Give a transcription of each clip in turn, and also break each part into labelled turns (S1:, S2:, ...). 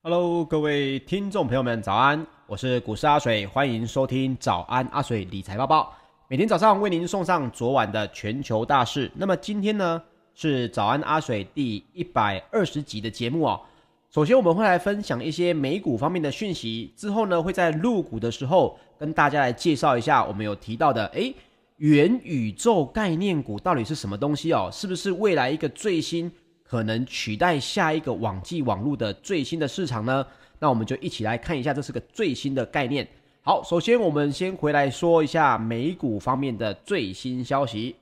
S1: Hello，各位听众朋友们，早安！我是股市阿水，欢迎收听早安阿水理财报报。每天早上为您送上昨晚的全球大事。那么今天呢是早安阿水第一百二十集的节目哦。首先我们会来分享一些美股方面的讯息，之后呢会在入股的时候跟大家来介绍一下我们有提到的，诶，元宇宙概念股到底是什么东西哦？是不是未来一个最新？可能取代下一个网际网络的最新的市场呢？那我们就一起来看一下，这是个最新的概念。好，首先我们先回来说一下美股方面的最新消息。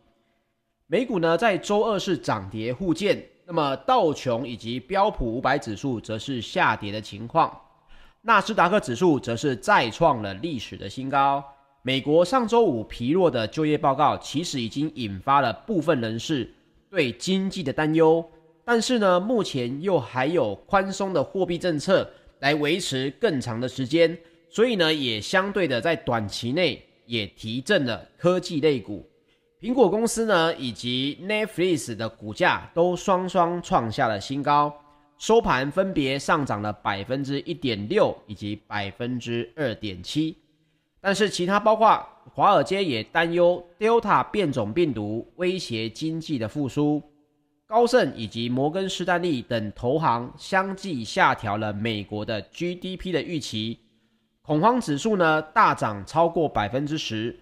S1: 美股呢在周二是涨跌互见，那么道琼以及标普五百指数则是下跌的情况，纳斯达克指数则是再创了历史的新高。美国上周五疲弱的就业报告，其实已经引发了部分人士对经济的担忧。但是呢，目前又还有宽松的货币政策来维持更长的时间，所以呢，也相对的在短期内也提振了科技类股。苹果公司呢，以及 Netflix 的股价都双双创下了新高，收盘分别上涨了百分之一点六以及百分之二点七。但是其他包括华尔街也担忧 Delta 变种病毒威胁经济的复苏。高盛以及摩根士丹利等投行相继下调了美国的 GDP 的预期，恐慌指数呢大涨超过百分之十，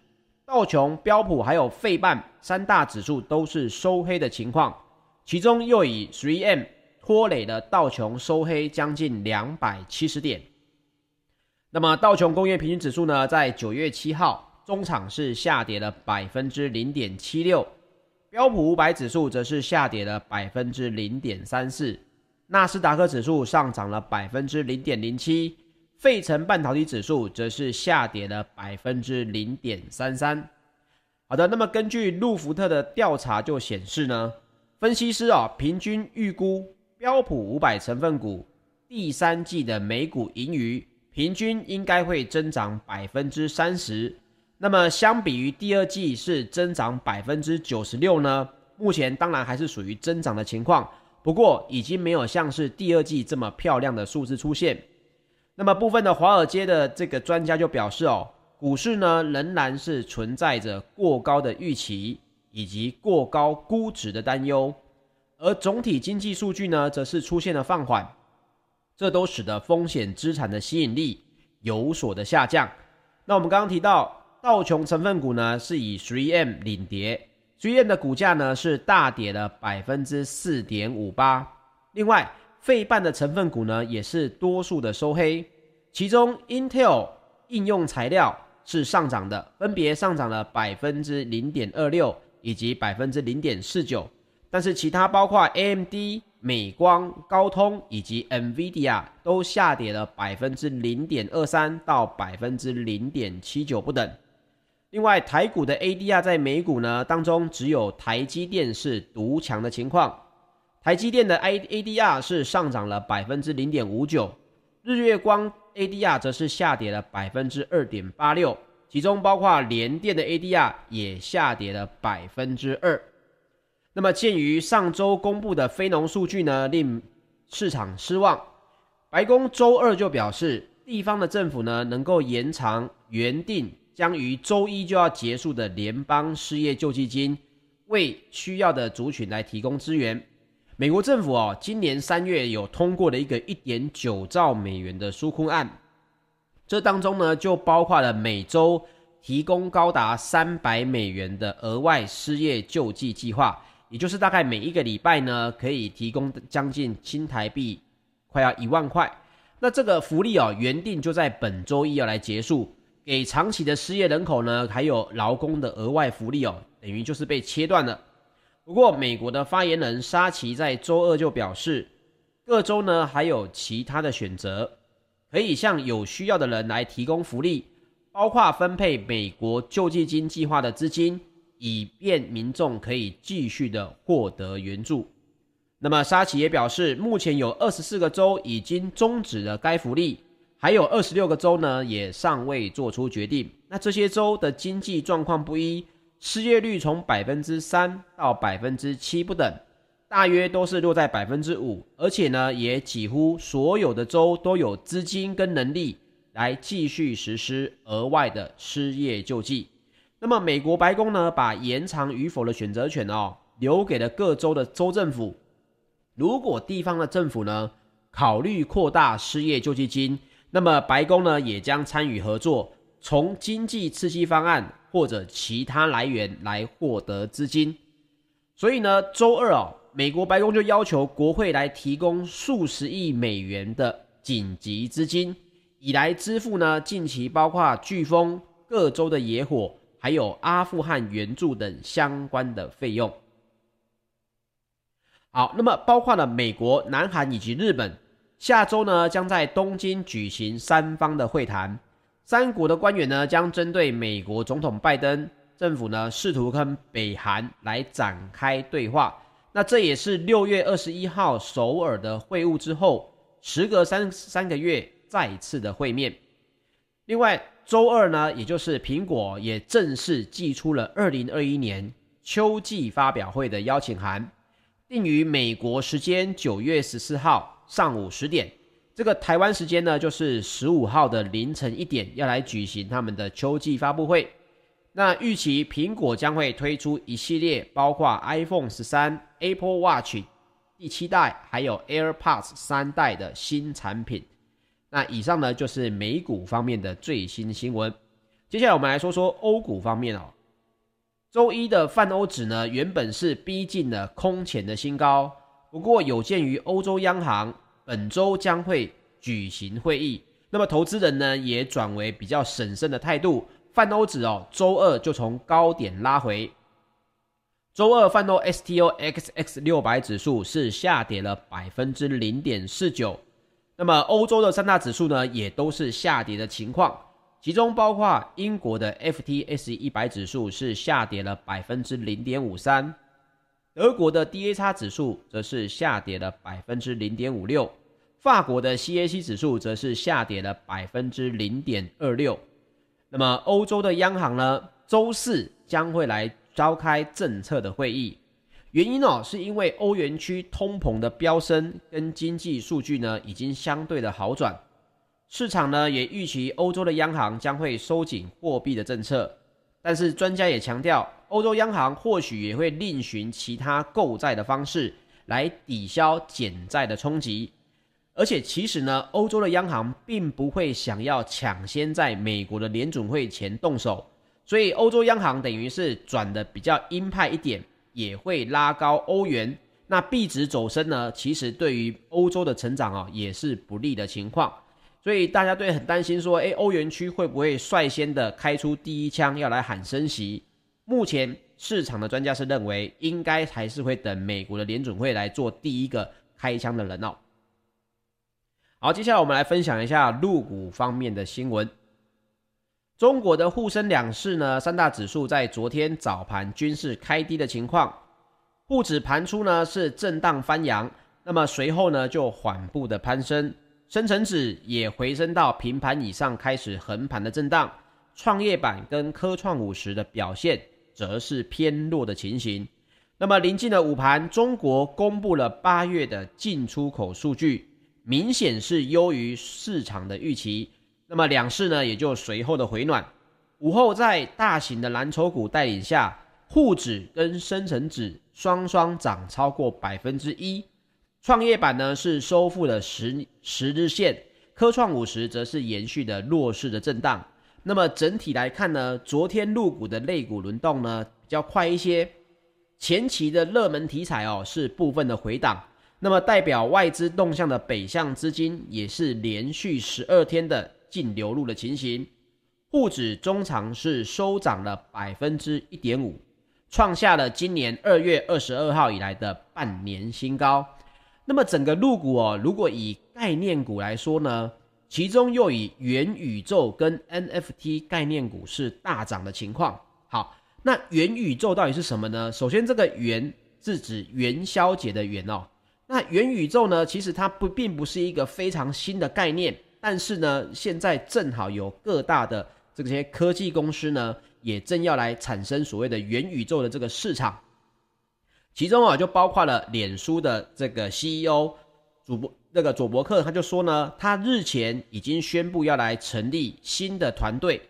S1: 道琼、标普还有费半三大指数都是收黑的情况，其中又以 3M 拖累了道琼收黑将近两百七十点。那么道琼工业平均指数呢，在九月七号中场是下跌了百分之零点七六。标普五百指数则是下跌了百分之零点三四，纳斯达克指数上涨了百分之零点零七，费城半导体指数则是下跌了百分之零点三三。好的，那么根据路孚特的调查就显示呢，分析师啊平均预估标普五百成分股第三季的每股盈余平均应该会增长百分之三十。那么相比于第二季是增长百分之九十六呢，目前当然还是属于增长的情况，不过已经没有像是第二季这么漂亮的数字出现。那么部分的华尔街的这个专家就表示哦，股市呢仍然是存在着过高的预期以及过高估值的担忧，而总体经济数据呢则是出现了放缓，这都使得风险资产的吸引力有所的下降。那我们刚刚提到。道琼成分股呢是以 3M 领跌，3M 的股价呢是大跌了百分之四点五八。另外，费半的成分股呢也是多数的收黑，其中 Intel 应用材料是上涨的，分别上涨了百分之零点二六以及百分之零点四九。但是其他包括 AMD、美光、高通以及 NVIDIA 都下跌了百分之零点二三到百分之零点七九不等。另外，台股的 ADR 在美股呢当中，只有台积电是独强的情况。台积电的 ADR 是上涨了百分之零点五九，日月光 ADR 则是下跌了百分之二点八六，其中包括联电的 ADR 也下跌了百分之二。那么，鉴于上周公布的非农数据呢，令市场失望，白宫周二就表示，地方的政府呢能够延长原定。将于周一就要结束的联邦失业救济金，为需要的族群来提供资源。美国政府哦，今年三月有通过了一个一点九兆美元的纾困案，这当中呢就包括了每周提供高达三百美元的额外失业救济计划，也就是大概每一个礼拜呢可以提供将近新台币快要一万块。那这个福利哦，原定就在本周一要来结束。给长期的失业人口呢，还有劳工的额外福利哦，等于就是被切断了。不过，美国的发言人沙奇在周二就表示，各州呢还有其他的选择，可以向有需要的人来提供福利，包括分配美国救济金计划的资金，以便民众可以继续的获得援助。那么，沙奇也表示，目前有二十四个州已经终止了该福利。还有二十六个州呢，也尚未做出决定。那这些州的经济状况不一，失业率从百分之三到百分之七不等，大约都是落在百分之五，而且呢，也几乎所有的州都有资金跟能力来继续实施额外的失业救济。那么，美国白宫呢，把延长与否的选择权哦，留给了各州的州政府。如果地方的政府呢，考虑扩大失业救济金，那么白宫呢，也将参与合作，从经济刺激方案或者其他来源来获得资金。所以呢，周二哦。美国白宫就要求国会来提供数十亿美元的紧急资金，以来支付呢近期包括飓风、各州的野火，还有阿富汗援助等相关的费用。好，那么包括了美国、南韩以及日本，下周呢将在东京举行三方的会谈，三国的官员呢将针对美国总统拜登政府呢试图跟北韩来展开对话。那这也是六月二十一号首尔的会晤之后，时隔三三个月再次的会面。另外，周二呢，也就是苹果也正式寄出了二零二一年秋季发表会的邀请函，定于美国时间九月十四号上午十点，这个台湾时间呢就是十五号的凌晨一点，要来举行他们的秋季发布会。那预期苹果将会推出一系列包括 iPhone 十三、Apple Watch 第七代，还有 AirPods 三代的新产品。那以上呢就是美股方面的最新新闻。接下来我们来说说欧股方面哦。周一的泛欧指呢原本是逼近了空前的新高，不过有鉴于欧洲央行本周将会举行会议，那么投资人呢也转为比较审慎的态度。泛欧指哦，周二就从高点拉回。周二泛欧 STOXX 六百指数是下跌了百分之零点四九。那么欧洲的三大指数呢，也都是下跌的情况，其中包括英国的 FTSE 一百指数是下跌了百分之零点五三，德国的 DAX 指数则是下跌了百分之零点五六，法国的 CAC 指数则是下跌了百分之零点二六。那么，欧洲的央行呢，周四将会来召开政策的会议，原因哦，是因为欧元区通膨的飙升跟经济数据呢已经相对的好转，市场呢也预期欧洲的央行将会收紧货币的政策，但是专家也强调，欧洲央行或许也会另寻其他购债的方式来抵消减债的冲击。而且其实呢，欧洲的央行并不会想要抢先在美国的联准会前动手，所以欧洲央行等于是转的比较鹰派一点，也会拉高欧元。那币值走升呢，其实对于欧洲的成长啊也是不利的情况。所以大家对很担心说，诶，欧元区会不会率先的开出第一枪要来喊升息？目前市场的专家是认为，应该还是会等美国的联准会来做第一个开枪的人哦。好，接下来我们来分享一下入股方面的新闻。中国的沪深两市呢，三大指数在昨天早盘均是开低的情况，沪指盘初呢是震荡翻扬，那么随后呢就缓步的攀升，深成指也回升到平盘以上，开始横盘的震荡。创业板跟科创五十的表现则是偏弱的情形。那么临近的午盘，中国公布了八月的进出口数据。明显是优于市场的预期，那么两市呢也就随后的回暖。午后在大型的蓝筹股带领下，沪指跟深成指双双涨超过百分之一，创业板呢是收复了十十日线，科创五十则是延续的弱势的震荡。那么整体来看呢，昨天入股的类股轮动呢比较快一些，前期的热门题材哦是部分的回档。那么代表外资动向的北向资金也是连续十二天的净流入的情形，沪指中长是收涨了百分之一点五，创下了今年二月二十二号以来的半年新高。那么整个陆股哦，如果以概念股来说呢，其中又以元宇宙跟 NFT 概念股是大涨的情况。好，那元宇宙到底是什么呢？首先，这个元是指元宵节的元哦。那元宇宙呢？其实它不并不是一个非常新的概念，但是呢，现在正好有各大的这些科技公司呢，也正要来产生所谓的元宇宙的这个市场。其中啊就包括了脸书的这个 CEO 主播那个佐伯克，他就说呢，他日前已经宣布要来成立新的团队，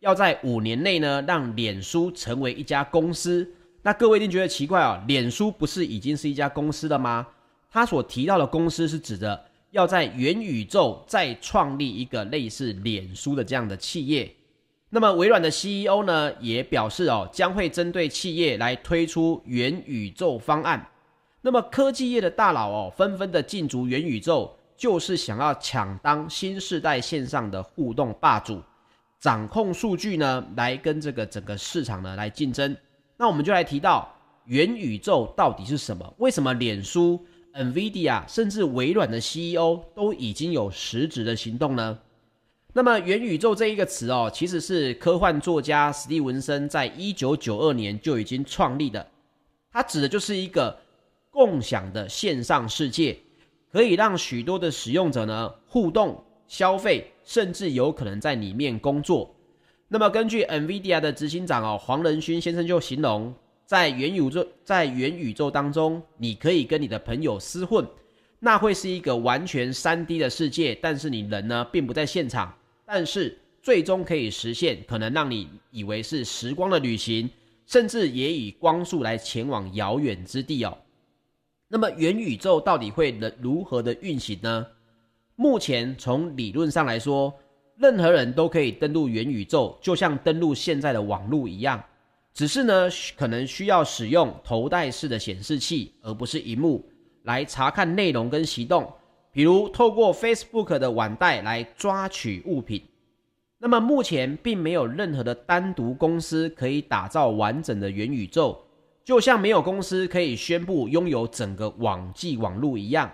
S1: 要在五年内呢让脸书成为一家公司。那各位一定觉得奇怪啊，脸书不是已经是一家公司了吗？他所提到的公司是指的要在元宇宙再创立一个类似脸书的这样的企业。那么微软的 CEO 呢也表示哦，将会针对企业来推出元宇宙方案。那么科技业的大佬哦，纷纷的进驻元宇宙，就是想要抢当新世代线上的互动霸主，掌控数据呢，来跟这个整个市场呢来竞争。那我们就来提到元宇宙到底是什么？为什么脸书、NVIDIA 甚至微软的 CEO 都已经有实质的行动呢？那么元宇宙这一个词哦，其实是科幻作家史蒂文森在一九九二年就已经创立的。它指的就是一个共享的线上世界，可以让许多的使用者呢互动、消费，甚至有可能在里面工作。那么，根据 NVIDIA 的执行长哦黄仁勋先生就形容，在元宇宙在元宇宙当中，你可以跟你的朋友厮混，那会是一个完全 3D 的世界，但是你人呢并不在现场，但是最终可以实现可能让你以为是时光的旅行，甚至也以光速来前往遥远之地哦。那么元宇宙到底会如何的运行呢？目前从理论上来说。任何人都可以登录元宇宙，就像登录现在的网络一样，只是呢，可能需要使用头戴式的显示器，而不是荧幕来查看内容跟行动，比如透过 Facebook 的腕带来抓取物品。那么目前并没有任何的单独公司可以打造完整的元宇宙，就像没有公司可以宣布拥有整个网际网络一样。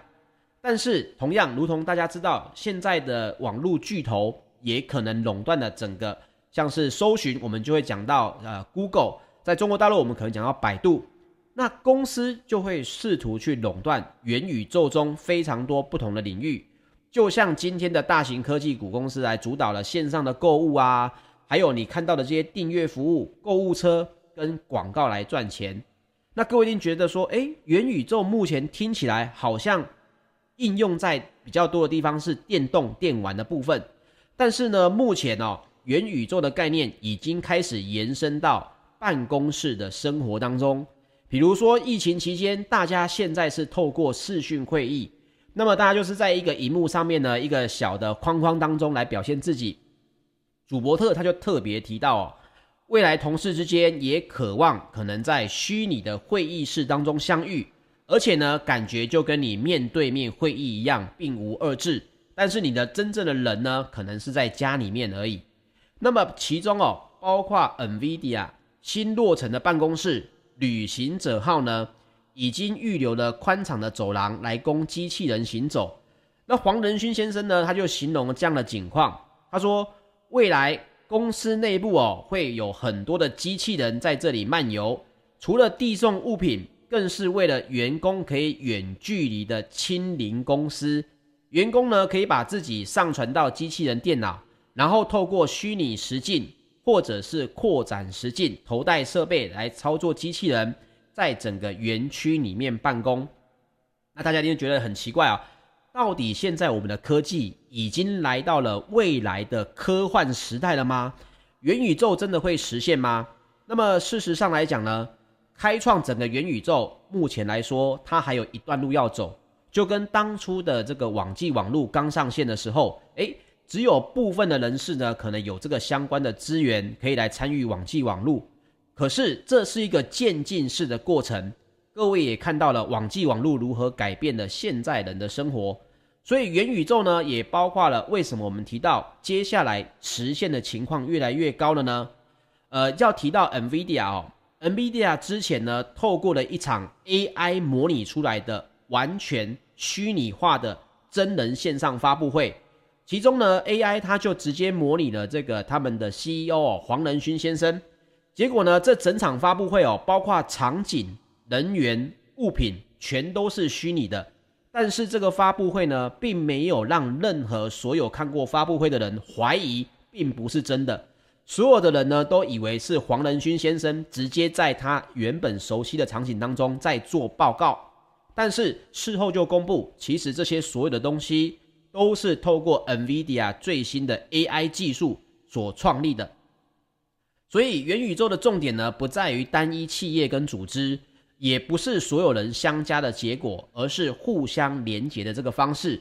S1: 但是同样，如同大家知道，现在的网络巨头。也可能垄断了整个，像是搜寻，我们就会讲到呃，Google，在中国大陆我们可能讲到百度，那公司就会试图去垄断元宇宙中非常多不同的领域，就像今天的大型科技股公司来主导了线上的购物啊，还有你看到的这些订阅服务、购物车跟广告来赚钱。那各位一定觉得说，诶，元宇宙目前听起来好像应用在比较多的地方是电动电玩的部分。但是呢，目前哦，元宇宙的概念已经开始延伸到办公室的生活当中。比如说，疫情期间，大家现在是透过视讯会议，那么大家就是在一个荧幕上面呢，一个小的框框当中来表现自己。祖伯特他就特别提到哦，未来同事之间也渴望可能在虚拟的会议室当中相遇，而且呢，感觉就跟你面对面会议一样，并无二致。但是你的真正的人呢，可能是在家里面而已。那么其中哦，包括 NVIDIA 新落成的办公室旅行者号呢，已经预留了宽敞的走廊来供机器人行走。那黄仁勋先生呢，他就形容了这样的景况，他说未来公司内部哦，会有很多的机器人在这里漫游，除了递送物品，更是为了员工可以远距离的亲临公司。员工呢，可以把自己上传到机器人电脑，然后透过虚拟实境或者是扩展实境头戴设备来操作机器人，在整个园区里面办公。那大家一定觉得很奇怪啊，到底现在我们的科技已经来到了未来的科幻时代了吗？元宇宙真的会实现吗？那么事实上来讲呢，开创整个元宇宙，目前来说，它还有一段路要走。就跟当初的这个网际网路刚上线的时候，诶，只有部分的人士呢，可能有这个相关的资源可以来参与网际网路。可是这是一个渐进式的过程，各位也看到了网际网络如何改变了现在人的生活。所以元宇宙呢，也包括了为什么我们提到接下来实现的情况越来越高了呢？呃，要提到 NVIDIA 哦，NVIDIA 之前呢，透过了一场 AI 模拟出来的。完全虚拟化的真人线上发布会，其中呢，AI 它就直接模拟了这个他们的 CEO 哦，黄仁勋先生。结果呢，这整场发布会哦，包括场景、人员、物品，全都是虚拟的。但是这个发布会呢，并没有让任何所有看过发布会的人怀疑并不是真的。所有的人呢都以为是黄仁勋先生直接在他原本熟悉的场景当中在做报告，但是事后就公布，其实这些所有的东西都是透过 NVIDIA 最新的 AI 技术所创立的。所以元宇宙的重点呢，不在于单一企业跟组织，也不是所有人相加的结果，而是互相连接的这个方式。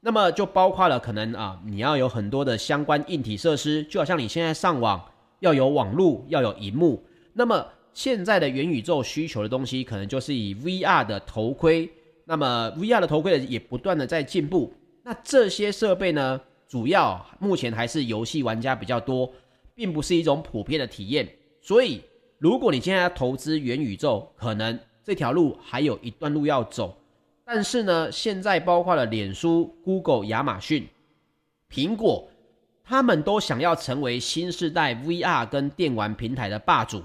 S1: 那么就包括了可能啊，你要有很多的相关硬体设施，就好像你现在上网要有网络，要有荧幕。那么现在的元宇宙需求的东西，可能就是以 VR 的头盔。那么 VR 的头盔也不断的在进步。那这些设备呢，主要目前还是游戏玩家比较多，并不是一种普遍的体验。所以，如果你现在要投资元宇宙，可能这条路还有一段路要走。但是呢，现在包括了脸书、Google、亚马逊、苹果，他们都想要成为新世代 VR 跟电玩平台的霸主，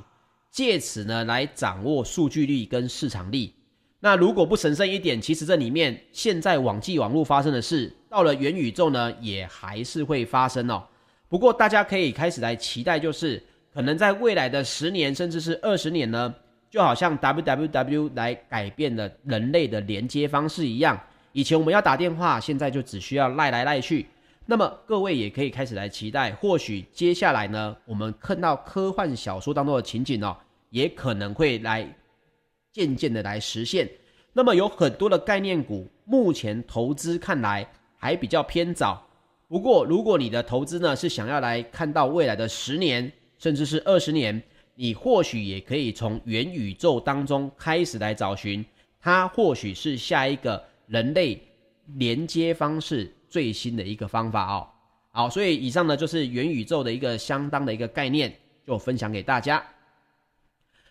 S1: 借此呢来掌握数据力跟市场力。那如果不审慎一点，其实这里面现在网际网络发生的事，到了元宇宙呢也还是会发生哦。不过大家可以开始来期待，就是可能在未来的十年甚至是二十年呢。就好像 www 来改变了人类的连接方式一样，以前我们要打电话，现在就只需要赖来赖去。那么各位也可以开始来期待，或许接下来呢，我们看到科幻小说当中的情景哦，也可能会来渐渐的来实现。那么有很多的概念股，目前投资看来还比较偏早。不过如果你的投资呢是想要来看到未来的十年，甚至是二十年。你或许也可以从元宇宙当中开始来找寻，它或许是下一个人类连接方式最新的一个方法哦。好，所以以上呢就是元宇宙的一个相当的一个概念，就分享给大家。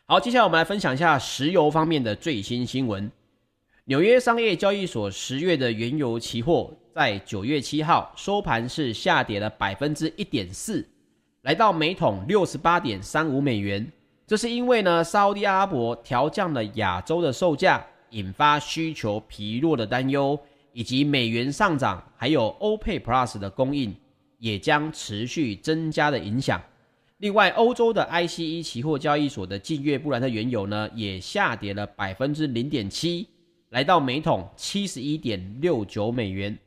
S1: 好，接下来我们来分享一下石油方面的最新新闻。纽约商业交易所十月的原油期货在九月七号收盘是下跌了百分之一点四。来到每桶六十八点三五美元，这是因为呢，沙乌地阿拉伯调降了亚洲的售价，引发需求疲弱的担忧，以及美元上涨，还有欧佩 Plus 的供应也将持续增加的影响。另外，欧洲的 ICE 期货交易所的近月布兰特原油呢，也下跌了百分之零点七，来到每桶七十一点六九美元。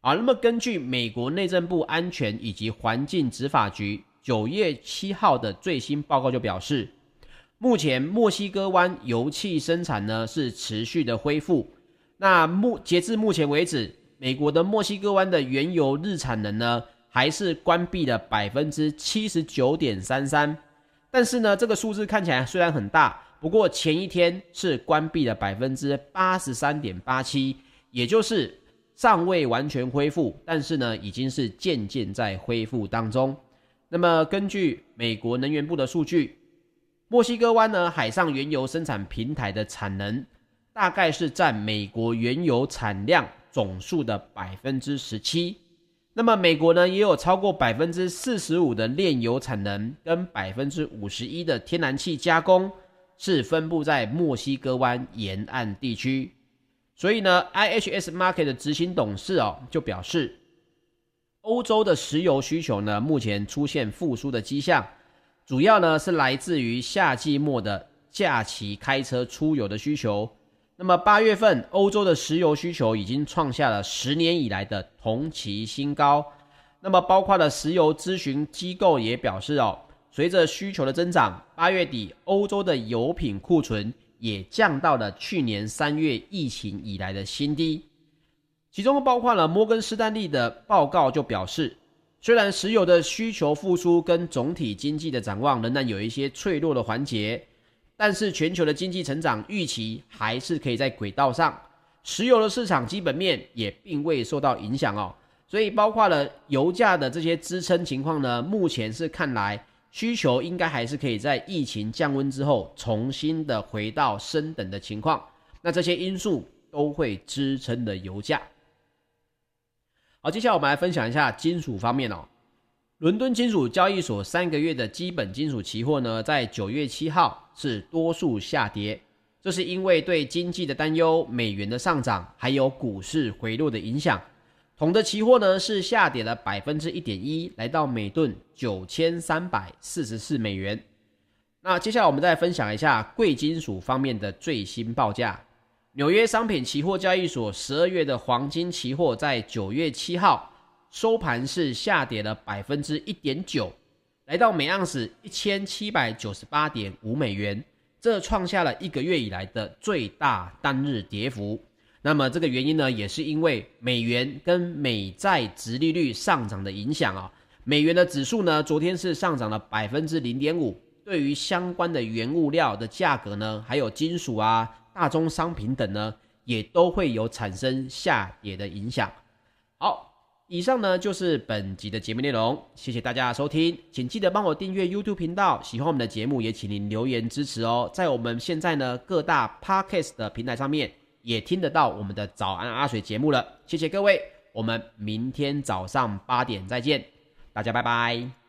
S1: 啊，那么根据美国内政部安全以及环境执法局九月七号的最新报告就表示，目前墨西哥湾油气生产呢是持续的恢复。那目截至目前为止，美国的墨西哥湾的原油日产能呢还是关闭了百分之七十九点三三。但是呢，这个数字看起来虽然很大，不过前一天是关闭了百分之八十三点八七，也就是。尚未完全恢复，但是呢，已经是渐渐在恢复当中。那么，根据美国能源部的数据，墨西哥湾呢海上原油生产平台的产能大概是占美国原油产量总数的百分之十七。那么，美国呢也有超过百分之四十五的炼油产能跟百分之五十一的天然气加工是分布在墨西哥湾沿岸地区。所以呢，IHS Markit 的执行董事哦就表示，欧洲的石油需求呢目前出现复苏的迹象，主要呢是来自于夏季末的假期开车出游的需求。那么八月份欧洲的石油需求已经创下了十年以来的同期新高。那么包括了石油咨询机构也表示哦，随着需求的增长，八月底欧洲的油品库存。也降到了去年三月疫情以来的新低，其中包括了摩根士丹利的报告就表示，虽然石油的需求复苏跟总体经济的展望仍然有一些脆弱的环节，但是全球的经济成长预期还是可以在轨道上，石油的市场基本面也并未受到影响哦，所以包括了油价的这些支撑情况呢，目前是看来。需求应该还是可以在疫情降温之后重新的回到升等的情况，那这些因素都会支撑的油价。好，接下来我们来分享一下金属方面哦。伦敦金属交易所三个月的基本金属期货呢，在九月七号是多数下跌，这是因为对经济的担忧、美元的上涨，还有股市回落的影响。铜的期货呢是下跌了百分之一点一，来到每吨九千三百四十四美元。那接下来我们再分享一下贵金属方面的最新报价。纽约商品期货交易所十二月的黄金期货在九月七号收盘是下跌了百分之一点九，来到每盎司一千七百九十八点五美元，这创下了一个月以来的最大单日跌幅。那么这个原因呢，也是因为美元跟美债殖利率上涨的影响啊。美元的指数呢，昨天是上涨了百分之零点五。对于相关的原物料的价格呢，还有金属啊、大宗商品等呢，也都会有产生下跌的影响。好，以上呢就是本集的节目内容，谢谢大家的收听，请记得帮我订阅 YouTube 频道，喜欢我们的节目也请您留言支持哦。在我们现在呢各大 Podcast 的平台上面也听得到我们的早安阿水节目了，谢谢各位，我们明天早上八点再见，大家拜拜。